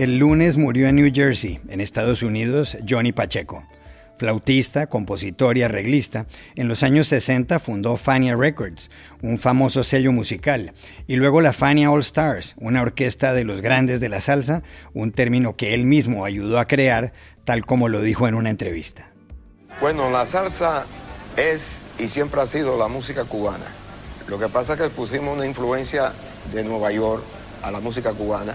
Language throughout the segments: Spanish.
El lunes murió en New Jersey, en Estados Unidos, Johnny Pacheco. Flautista, compositor y arreglista, en los años 60 fundó Fania Records, un famoso sello musical, y luego la Fania All Stars, una orquesta de los grandes de la salsa, un término que él mismo ayudó a crear, tal como lo dijo en una entrevista. Bueno, la salsa es y siempre ha sido la música cubana. Lo que pasa es que pusimos una influencia de Nueva York a la música cubana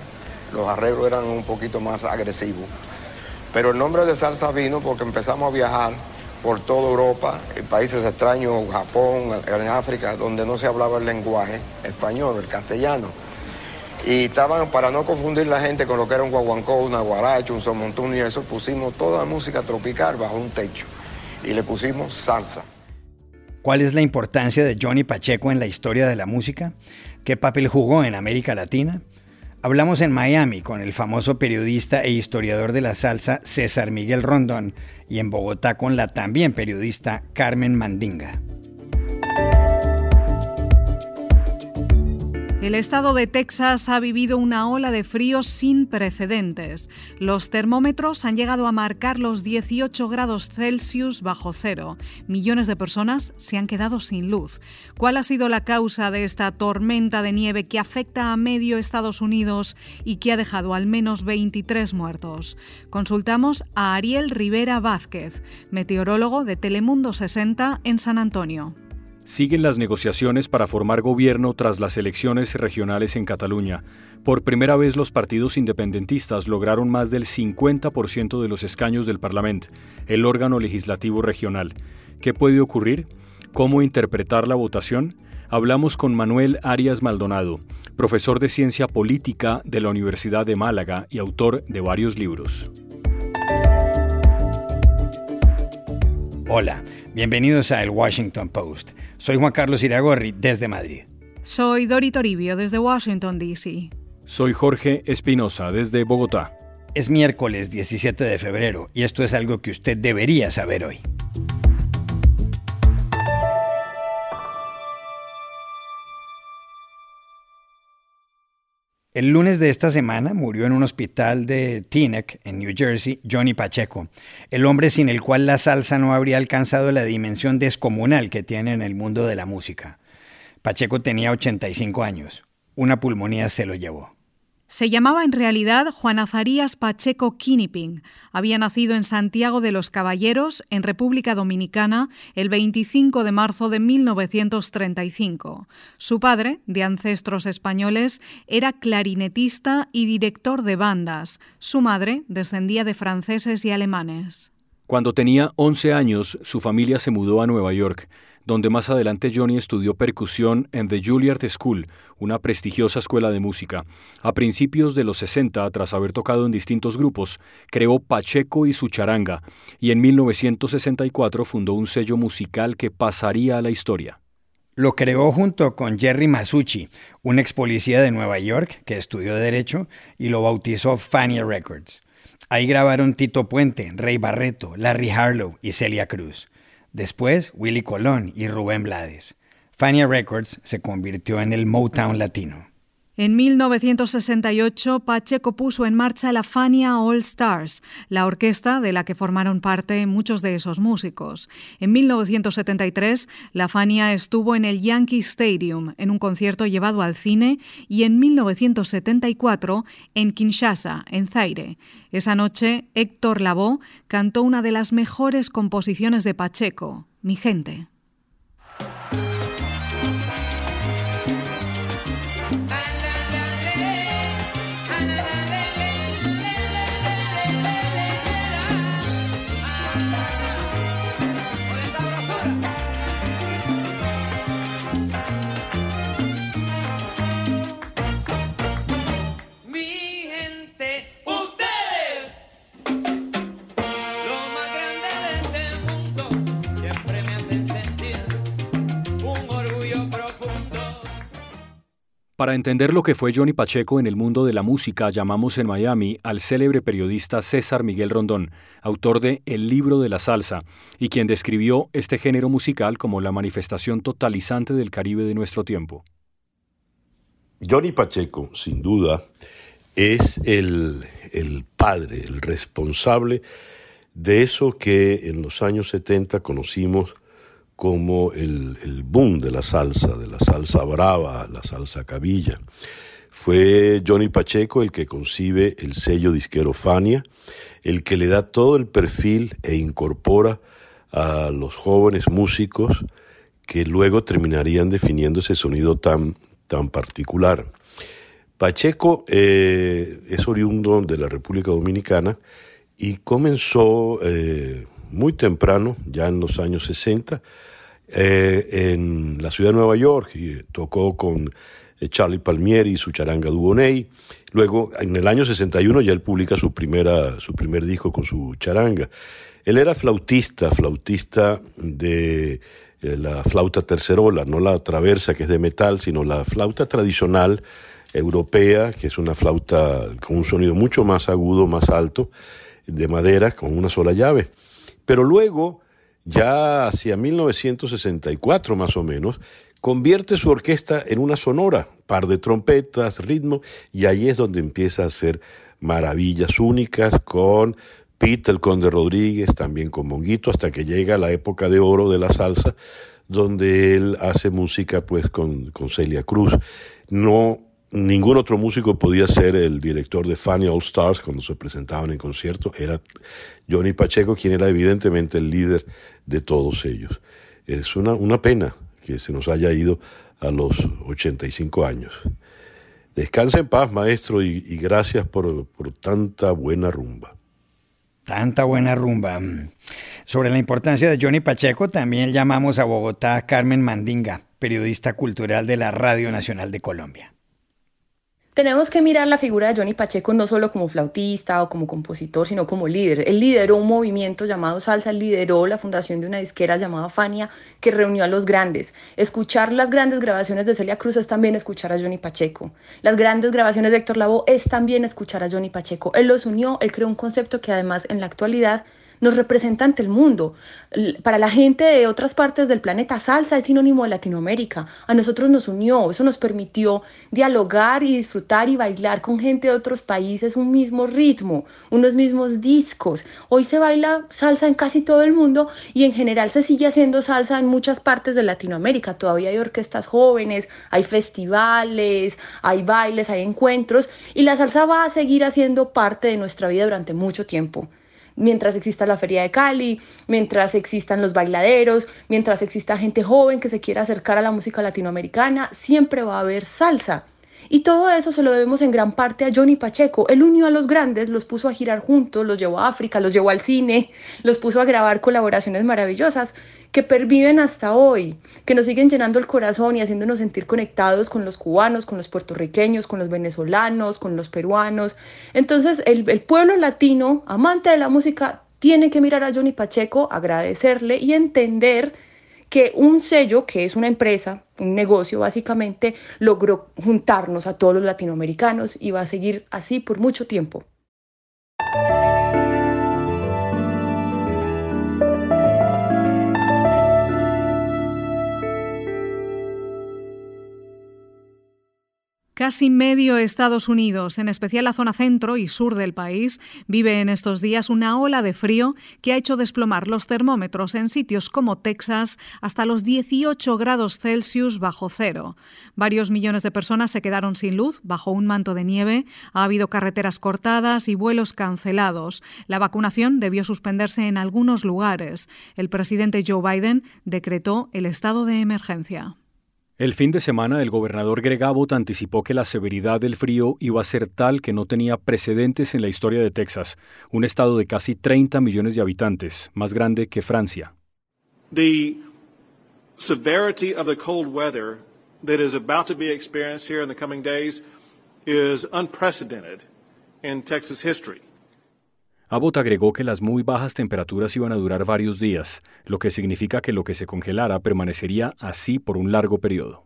los arreglos eran un poquito más agresivos. Pero el nombre de salsa vino porque empezamos a viajar por toda Europa, en países extraños, Japón, en África, donde no se hablaba el lenguaje español, el castellano. Y estaban, para no confundir la gente con lo que era un guaguancó, una guaracha, un somontún y eso, pusimos toda la música tropical bajo un techo y le pusimos salsa. ¿Cuál es la importancia de Johnny Pacheco en la historia de la música? ¿Qué papel jugó en América Latina? Hablamos en Miami con el famoso periodista e historiador de la salsa César Miguel Rondón y en Bogotá con la también periodista Carmen Mandinga. El estado de Texas ha vivido una ola de frío sin precedentes. Los termómetros han llegado a marcar los 18 grados Celsius bajo cero. Millones de personas se han quedado sin luz. ¿Cuál ha sido la causa de esta tormenta de nieve que afecta a medio Estados Unidos y que ha dejado al menos 23 muertos? Consultamos a Ariel Rivera Vázquez, meteorólogo de Telemundo 60 en San Antonio. Siguen las negociaciones para formar gobierno tras las elecciones regionales en Cataluña. Por primera vez los partidos independentistas lograron más del 50% de los escaños del Parlamento, el órgano legislativo regional. ¿Qué puede ocurrir? ¿Cómo interpretar la votación? Hablamos con Manuel Arias Maldonado, profesor de Ciencia Política de la Universidad de Málaga y autor de varios libros. Hola, bienvenidos a El Washington Post. Soy Juan Carlos Iragorri desde Madrid. Soy Dori Toribio desde Washington, D.C. Soy Jorge Espinosa desde Bogotá. Es miércoles 17 de febrero y esto es algo que usted debería saber hoy. El lunes de esta semana murió en un hospital de Teaneck, en New Jersey, Johnny Pacheco, el hombre sin el cual la salsa no habría alcanzado la dimensión descomunal que tiene en el mundo de la música. Pacheco tenía 85 años. Una pulmonía se lo llevó. Se llamaba en realidad Juan Azarías Pacheco Quiniping. Había nacido en Santiago de los Caballeros, en República Dominicana, el 25 de marzo de 1935. Su padre, de ancestros españoles, era clarinetista y director de bandas. Su madre descendía de franceses y alemanes. Cuando tenía 11 años, su familia se mudó a Nueva York donde más adelante Johnny estudió percusión en The Juilliard School, una prestigiosa escuela de música. A principios de los 60, tras haber tocado en distintos grupos, creó Pacheco y su charanga, y en 1964 fundó un sello musical que pasaría a la historia. Lo creó junto con Jerry Masucci, un ex policía de Nueva York que estudió Derecho y lo bautizó Fania Records. Ahí grabaron Tito Puente, Rey Barreto, Larry Harlow y Celia Cruz. Después, Willy Colón y Rubén Blades. Fania Records se convirtió en el Motown latino. En 1968, Pacheco puso en marcha la Fania All Stars, la orquesta de la que formaron parte muchos de esos músicos. En 1973, la Fania estuvo en el Yankee Stadium en un concierto llevado al cine y en 1974 en Kinshasa, en Zaire. Esa noche, Héctor Lavoe cantó una de las mejores composiciones de Pacheco, Mi gente. Para entender lo que fue Johnny Pacheco en el mundo de la música, llamamos en Miami al célebre periodista César Miguel Rondón, autor de El libro de la salsa, y quien describió este género musical como la manifestación totalizante del Caribe de nuestro tiempo. Johnny Pacheco, sin duda, es el, padre, el responsable de eso que en los años 70 conocimos como el, el, boom de la salsa, de la salsa brava, la salsa cabilla. Fue Johnny Pacheco el que concibe el sello disquero Fania, el que le da todo el perfil e incorpora a los jóvenes músicos que luego terminarían definiendo ese sonido tan, tan particular. Pacheco eh, es oriundo de la República Dominicana y comenzó eh, muy temprano, ya en los años 60, eh, en la ciudad de Nueva York y tocó con Charlie Palmieri y su charanga Dubonnet. Luego, en el año 61 ya él publica su, primera, su primer disco con su charanga. Él era flautista, flautista de la flauta tercerola, no la traversa que es de metal, sino la flauta tradicional europea, que es una flauta con un sonido mucho más agudo, más alto, de madera, con una sola llave. Pero luego, ya hacia 1964 más o menos, convierte su orquesta en una sonora, par de trompetas, ritmo, y ahí es donde empieza a hacer maravillas únicas con Pete el Conde Rodríguez, también con Monguito, hasta que llega la época de oro de la salsa, donde él hace música pues con, con Celia Cruz. No ningún otro músico podía ser el director de Funny All Stars cuando se presentaban en concierto. Era Johnny Pacheco quien era evidentemente el líder de todos ellos. Es una, una pena que se nos haya ido a los 85 años. Descansa en paz, maestro, y, y gracias por, por tanta buena rumba. Tanta buena rumba. Sobre la importancia de Johnny Pacheco, también llamamos a Bogotá a Carmen Mandinga, periodista cultural de la Radio Nacional de Colombia tenemos que mirar la figura de Johnny Pacheco no solo como flautista o como compositor, sino como líder. Él lideró un movimiento llamado Salsa, lideró la fundación de una disquera llamada Fania que reunió a los grandes. Escuchar las grandes grabaciones de Celia Cruz es también escuchar a Johnny Pacheco. Las grandes grabaciones de Héctor Lavoe es también escuchar a Johnny Pacheco. Él los unió, él creó un concepto que además en la actualidad nos representa ante el mundo. Para la gente de otras partes del planeta, salsa es sinónimo de Latinoamérica. A nosotros nos unió, eso nos permitió dialogar y disfrutar y bailar con gente de otros países un mismo ritmo, unos mismos discos. Hoy se baila salsa en casi todo el mundo y en general se sigue haciendo salsa en muchas partes de Latinoamérica. Todavía hay orquestas jóvenes, hay festivales, hay bailes, hay encuentros y la salsa va a seguir haciendo parte de nuestra vida durante mucho tiempo mientras exista la Feria de Cali, mientras existan los bailaderos, mientras exista gente joven que se quiera acercar a la música latinoamericana, siempre va a haber salsa. Y todo eso se lo debemos en gran parte a Johnny Pacheco. Él unió a los grandes, los puso a girar juntos, los llevó a África, los llevó al cine, los puso a grabar colaboraciones maravillosas que perviven hasta hoy, que nos siguen llenando el corazón y haciéndonos sentir conectados con los cubanos, con los puertorriqueños, con los venezolanos, con los peruanos. Entonces el, pueblo latino, amante de la música, tiene que mirar a Johnny Pacheco, agradecerle y entender que un sello, que es una empresa, un negocio básicamente, logró juntarnos a todos los latinoamericanos y va a seguir así por mucho tiempo. Casi medio Estados Unidos, en especial la zona centro y sur del país, vive en estos días una ola de frío que ha hecho desplomar los termómetros en sitios como Texas hasta los 18 grados Celsius bajo cero. Varios millones de personas se quedaron sin luz bajo un manto de nieve, ha habido carreteras cortadas y vuelos cancelados. La vacunación debió suspenderse en algunos lugares. El presidente Joe Biden decretó el estado de emergencia. El fin de semana, el gobernador Greg Abbott anticipó que la severidad del frío iba a ser tal que no tenía precedentes en la historia de Texas, un estado de casi 30 millones de habitantes, más grande que Francia. The severity of the cold weather that is about to be experienced here in the coming days is unprecedented in Texas history. Abbott agregó que las muy bajas temperaturas iban a durar varios días, lo que significa que lo que se congelara permanecería así por un largo periodo.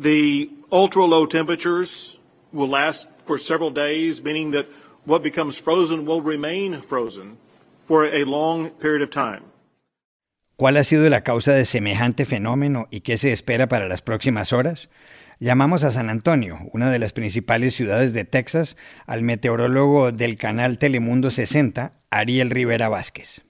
The ultra low temperatures will last for several days, meaning that what becomes frozen will remain frozen for a long period of time. ¿Cuál ha sido la causa de semejante fenómeno y qué se espera para las próximas horas? Llamamos a San Antonio, una de las principales ciudades de Texas, al meteorólogo del canal Telemundo 60, Ariel Rivera Vázquez.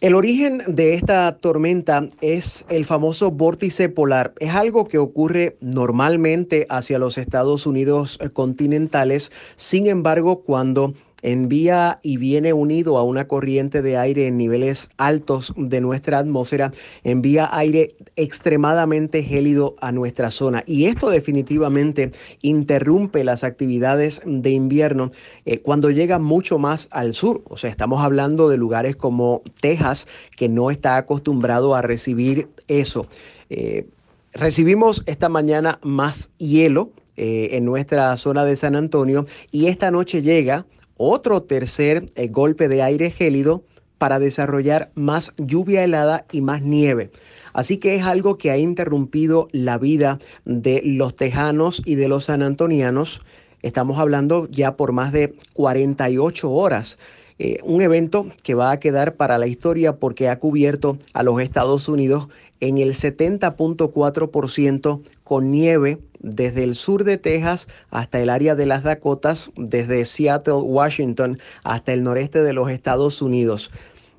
El origen de esta tormenta es el famoso vórtice polar. Es algo que ocurre normalmente hacia los Estados Unidos continentales. Sin embargo, cuando envía y viene unido a una corriente de aire en niveles altos de nuestra atmósfera, envía aire extremadamente gélido a nuestra zona. Y esto definitivamente interrumpe las actividades de invierno eh, cuando llega mucho más al sur. O sea, estamos hablando de lugares como Texas, que no está acostumbrado a recibir eso. Eh, recibimos esta mañana más hielo eh, en nuestra zona de San Antonio y esta noche llega otro tercer eh, golpe de aire gélido para desarrollar más lluvia helada y más nieve. Así que es algo que ha interrumpido la vida de los tejanos y de los sanantonianos. Estamos hablando ya por más de 48 horas. Eh, un evento que va a quedar para la historia porque ha cubierto a los Estados Unidos en el 70.4% con nieve desde el sur de Texas hasta el área de las Dakotas, desde Seattle, Washington, hasta el noreste de los Estados Unidos.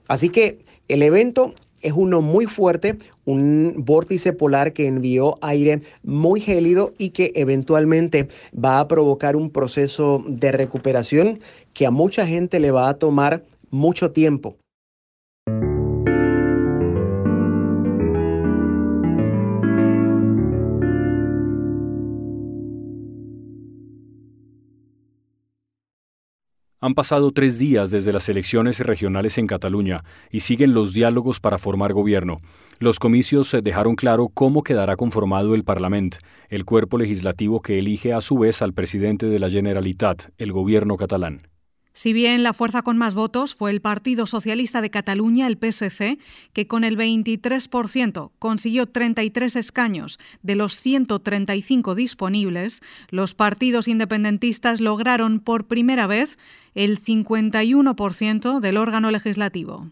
Así que el evento es uno muy fuerte, un vórtice polar que envió aire muy gélido y que eventualmente va a provocar un proceso de recuperación que a mucha gente le va a tomar mucho tiempo. Han pasado tres días desde las elecciones regionales en Cataluña y siguen los diálogos para formar gobierno. Los comicios dejaron claro cómo quedará conformado el Parlamento, el cuerpo legislativo que elige a su vez al presidente de la Generalitat, el gobierno catalán. Si bien la fuerza con más votos fue el Partido Socialista de Cataluña, el PSC, que con el 23% consiguió 33 escaños de los 135 disponibles, los partidos independentistas lograron por primera vez el 51% del órgano legislativo.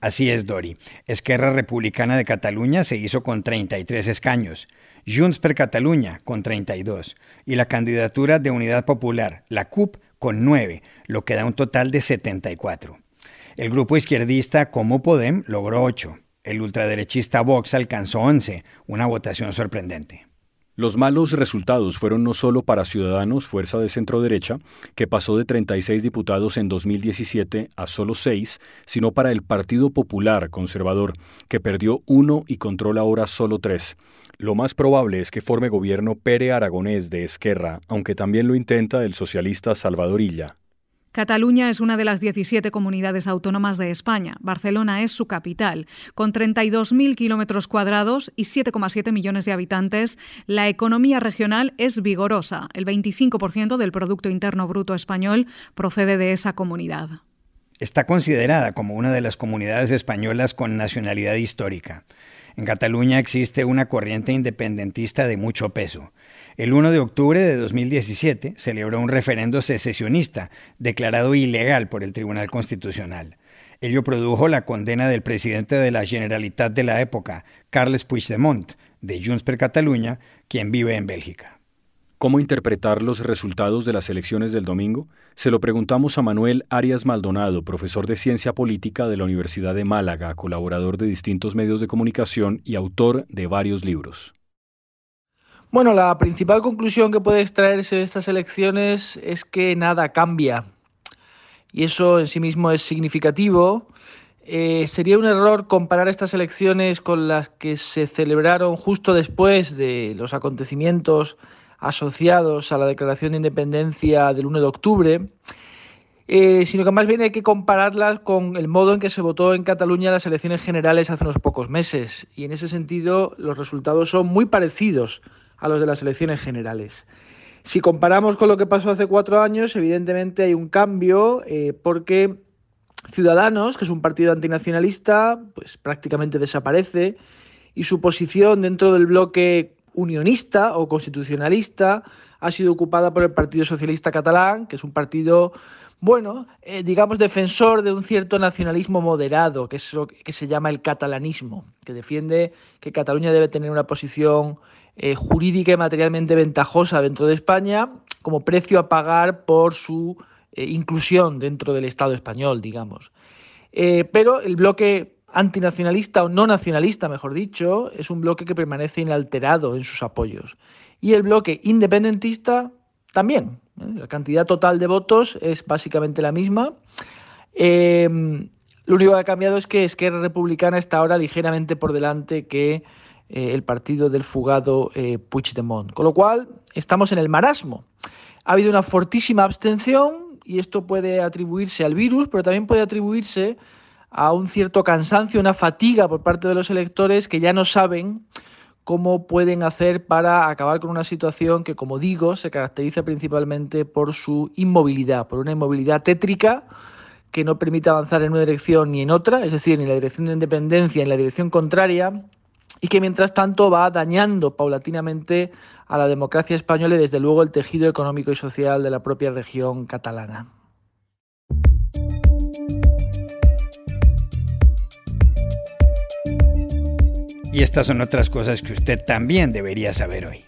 Así es, Dori. Esquerra Republicana de Cataluña se hizo con 33 escaños, Junts per Catalunya con 32 y la candidatura de Unidad Popular, la CUP, con 9, lo que da un total de 74. El grupo izquierdista Como Podem logró 8. El ultraderechista Vox alcanzó 11, una votación sorprendente. Los malos resultados fueron no solo para Ciudadanos, fuerza de centro derecha, que pasó de 36 diputados en 2017 a solo 6, sino para el Partido Popular Conservador, que perdió uno y controla ahora solo 3. Lo más probable es que forme gobierno Pere Aragonés de Esquerra, aunque también lo intenta el socialista Salvador Illa. Cataluña es una de las 17 comunidades autónomas de España. Barcelona es su capital. Con 32.000 kilómetros cuadrados y 7,7 millones de habitantes, la economía regional es vigorosa. El 25% del Producto Interno Bruto español procede de esa comunidad. Está considerada como una de las comunidades españolas con nacionalidad histórica. En Cataluña existe una corriente independentista de mucho peso. El 1 de octubre de 2017 celebró un referendo secesionista declarado ilegal por el Tribunal Constitucional. Ello produjo la condena del presidente de la Generalitat de la época, Carles Puigdemont, de Junts per Catalunya, quien vive en Bélgica. ¿Cómo interpretar los resultados de las elecciones del domingo? Se lo preguntamos a Manuel Arias Maldonado, profesor de Ciencia Política de la Universidad de Málaga, colaborador de distintos medios de comunicación y autor de varios libros. Bueno, la principal conclusión que puede extraerse de estas elecciones es que nada cambia. Y eso en sí mismo es significativo. Eh, sería un error comparar estas elecciones con las que se celebraron justo después de los acontecimientos asociados a la declaración de independencia del 1 de octubre, eh, sino que más bien hay que compararlas con el modo en que se votó en Cataluña las elecciones generales hace unos pocos meses. Y en ese sentido los resultados son muy parecidos a los de las elecciones generales. Si comparamos con lo que pasó hace cuatro años, evidentemente hay un cambio eh, porque Ciudadanos, que es un partido antinacionalista, pues prácticamente desaparece y su posición dentro del bloque unionista o constitucionalista ha sido ocupada por el Partido Socialista Catalán, que es un partido, bueno, eh, digamos, defensor de un cierto nacionalismo moderado, que es lo que se llama el catalanismo, que defiende que Cataluña debe tener una posición eh, jurídica y materialmente ventajosa dentro de España como precio a pagar por su eh, inclusión dentro del Estado español, digamos. pero el bloque antinacionalista o no nacionalista, mejor dicho, es un bloque que permanece inalterado en sus apoyos. Y el bloque independentista también. ¿eh? La cantidad total de votos es básicamente la misma. Em, lo único que ha cambiado es que Esquerra Republicana está ahora ligeramente por delante que eh, el partido del fugado eh, Puigdemont. Con lo cual, estamos en el marasmo. Ha habido una fortísima abstención y esto puede atribuirse al virus, pero también puede atribuirse a un cierto cansancio, una fatiga por parte de los electores que ya no saben cómo pueden hacer para acabar con una situación que, como digo, se caracteriza principalmente por su inmovilidad, por una inmovilidad tétrica que no permite avanzar en una dirección ni en otra, es decir, ni en la dirección de independencia ni en la dirección contraria, y que mientras tanto va dañando paulatinamente a la democracia española y desde luego el tejido económico y social de la propia región catalana. Y estas son otras cosas que usted también debería saber hoy.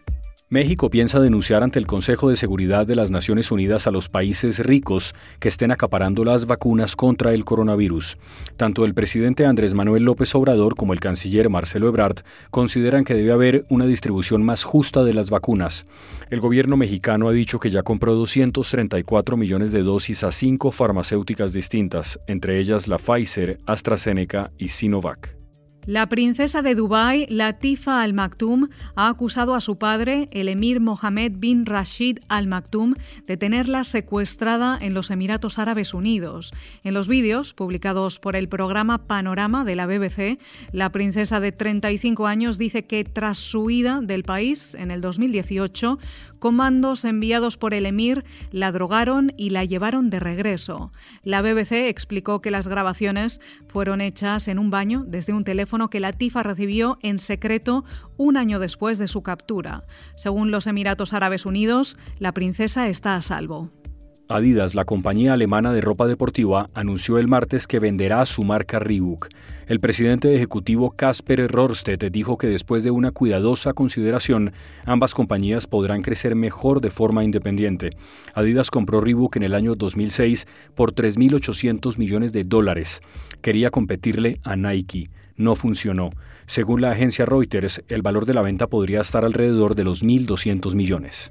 México piensa denunciar ante el Consejo de Seguridad de las Naciones Unidas a los países ricos que estén acaparando las vacunas contra el coronavirus. Tanto el presidente Andrés Manuel López Obrador como el canciller Marcelo Ebrard consideran que debe haber una distribución más justa de las vacunas. El gobierno mexicano ha dicho que ya compró 234 millones de dosis a cinco farmacéuticas distintas, entre ellas la Pfizer, AstraZeneca y Sinovac. La princesa de Dubái, Latifa Al Maktoum, ha acusado a su padre, el emir Mohammed bin Rashid Al Maktoum, de tenerla secuestrada en los Emiratos Árabes Unidos. En los vídeos, publicados por el programa Panorama de la BBC, la princesa de 35 años dice que tras su huida del país en el 2018, comandos enviados por el emir la drogaron y la llevaron de regreso. La BBC explicó que las grabaciones fueron hechas en un baño desde un teléfono que Latifa recibió en secreto un año después de su captura. Según los Emiratos Árabes Unidos, la princesa está a salvo. Adidas, la compañía alemana de ropa deportiva, anunció el martes que venderá su marca Reebok. El presidente ejecutivo Kasper Rorstedt dijo que después de una cuidadosa consideración, ambas compañías podrán crecer mejor de forma independiente. Adidas compró Reebok en el año 2006 por 3.800 millones de dólares. Quería competirle a Nike. No funcionó. Según la agencia Reuters, el valor de la venta podría estar alrededor de los 1.200 millones.